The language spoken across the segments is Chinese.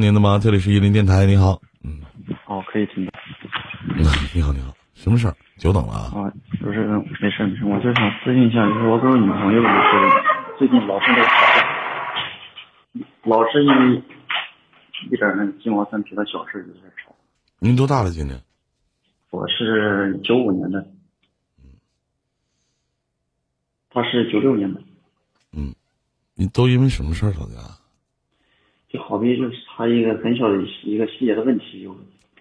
您的吗？这里是伊林电台，你好。嗯，哦，可以听到。嗯，你好，你好，什么事儿？久等了啊。啊，就是没事没事，我就想咨询一下，就是我跟我女朋友就是最近老是在吵架，老是因为一点那鸡毛蒜皮的小事就在吵。您多大了？今年？我是九五年的，嗯他是九六年的。嗯，你都因为什么事儿吵架？就好比就是他一个很小的一个细节的问题，有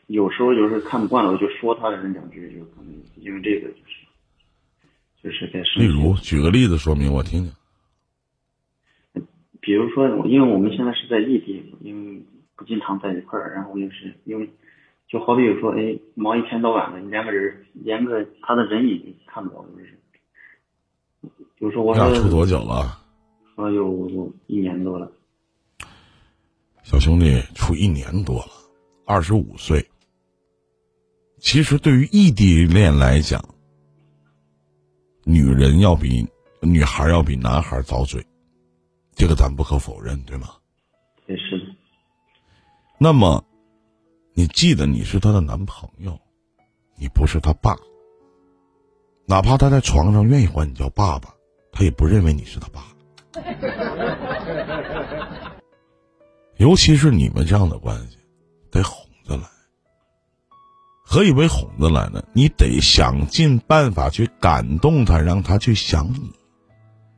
有时候就是看不惯了，我就说他的人两句，就可能因为这个就是就是在。例如，举个例子说明我听听。比如说，因为我们现在是在异地，因为不经常在一块儿，然后又是因为就好比有说，哎，忙一天到晚的，连个人连个他的人影看不到，就是。就说我俩处多久了？啊，有一年多了。小兄弟处一年多了，二十五岁。其实对于异地恋来讲，女人要比女孩要比男孩早嘴，这个咱不可否认，对吗？也是。那么，你记得你是她的男朋友，你不是她爸。哪怕她在床上愿意管你叫爸爸，她也不认为你是她爸。尤其是你们这样的关系，得哄着来。何以为哄着来呢？你得想尽办法去感动他，让他去想你，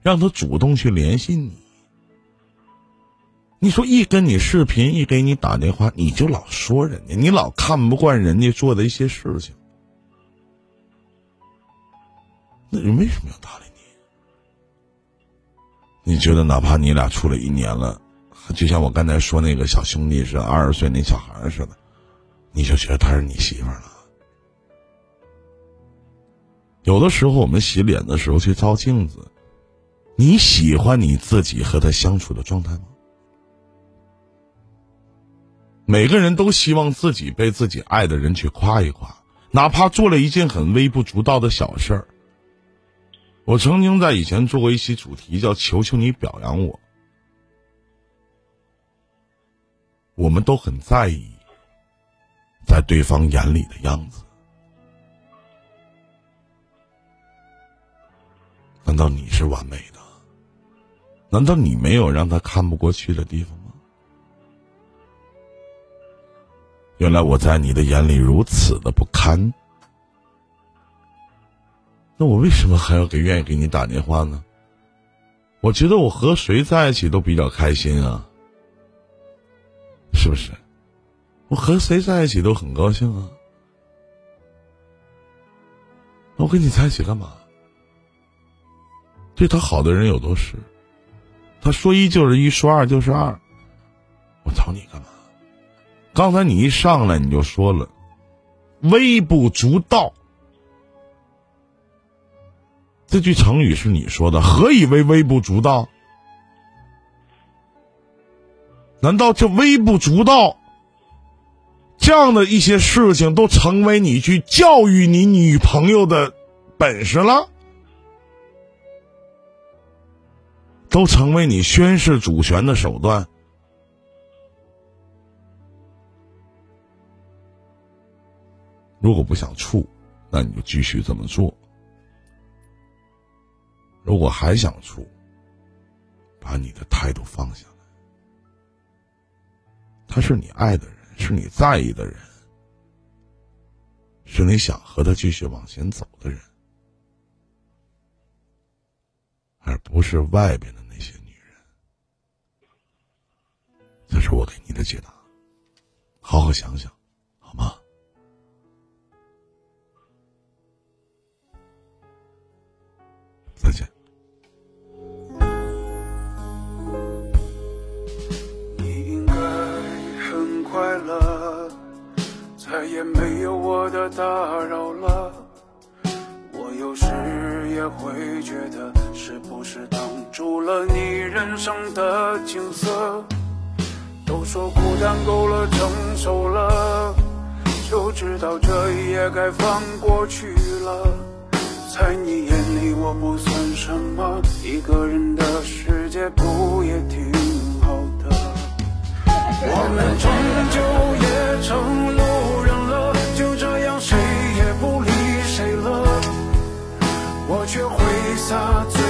让他主动去联系你。你说一跟你视频，一给你打电话，你就老说人家，你老看不惯人家做的一些事情，那人为什么要搭理你？你觉得哪怕你俩处了一年了？就像我刚才说那个小兄弟是，二十岁那小孩似的，你就觉得他是你媳妇了。有的时候我们洗脸的时候去照镜子，你喜欢你自己和他相处的状态吗？每个人都希望自己被自己爱的人去夸一夸，哪怕做了一件很微不足道的小事儿。我曾经在以前做过一期主题，叫“求求你表扬我”。我们都很在意在对方眼里的样子，难道你是完美的？难道你没有让他看不过去的地方吗？原来我在你的眼里如此的不堪，那我为什么还要给愿意给你打电话呢？我觉得我和谁在一起都比较开心啊。是不是？我和谁在一起都很高兴啊。我跟你在一起干嘛？对他好的人有多是，他说一就是一，说二就是二。我找你干嘛？刚才你一上来你就说了，微不足道。这句成语是你说的，何以为微不足道？难道这微不足道？这样的一些事情都成为你去教育你女朋友的本事了？都成为你宣示主权的手段？如果不想处，那你就继续这么做；如果还想处，把你的态度放下。他是你爱的人，是你在意的人，是你想和他继续往前走的人，而不是外边的那些女人。这是我给你的解答，好好想想，会觉得，是不是挡住了你人生的景色？都说孤单够了，成熟了，就知道这一夜该放过去了。在你眼里我不算什么，一个人的世样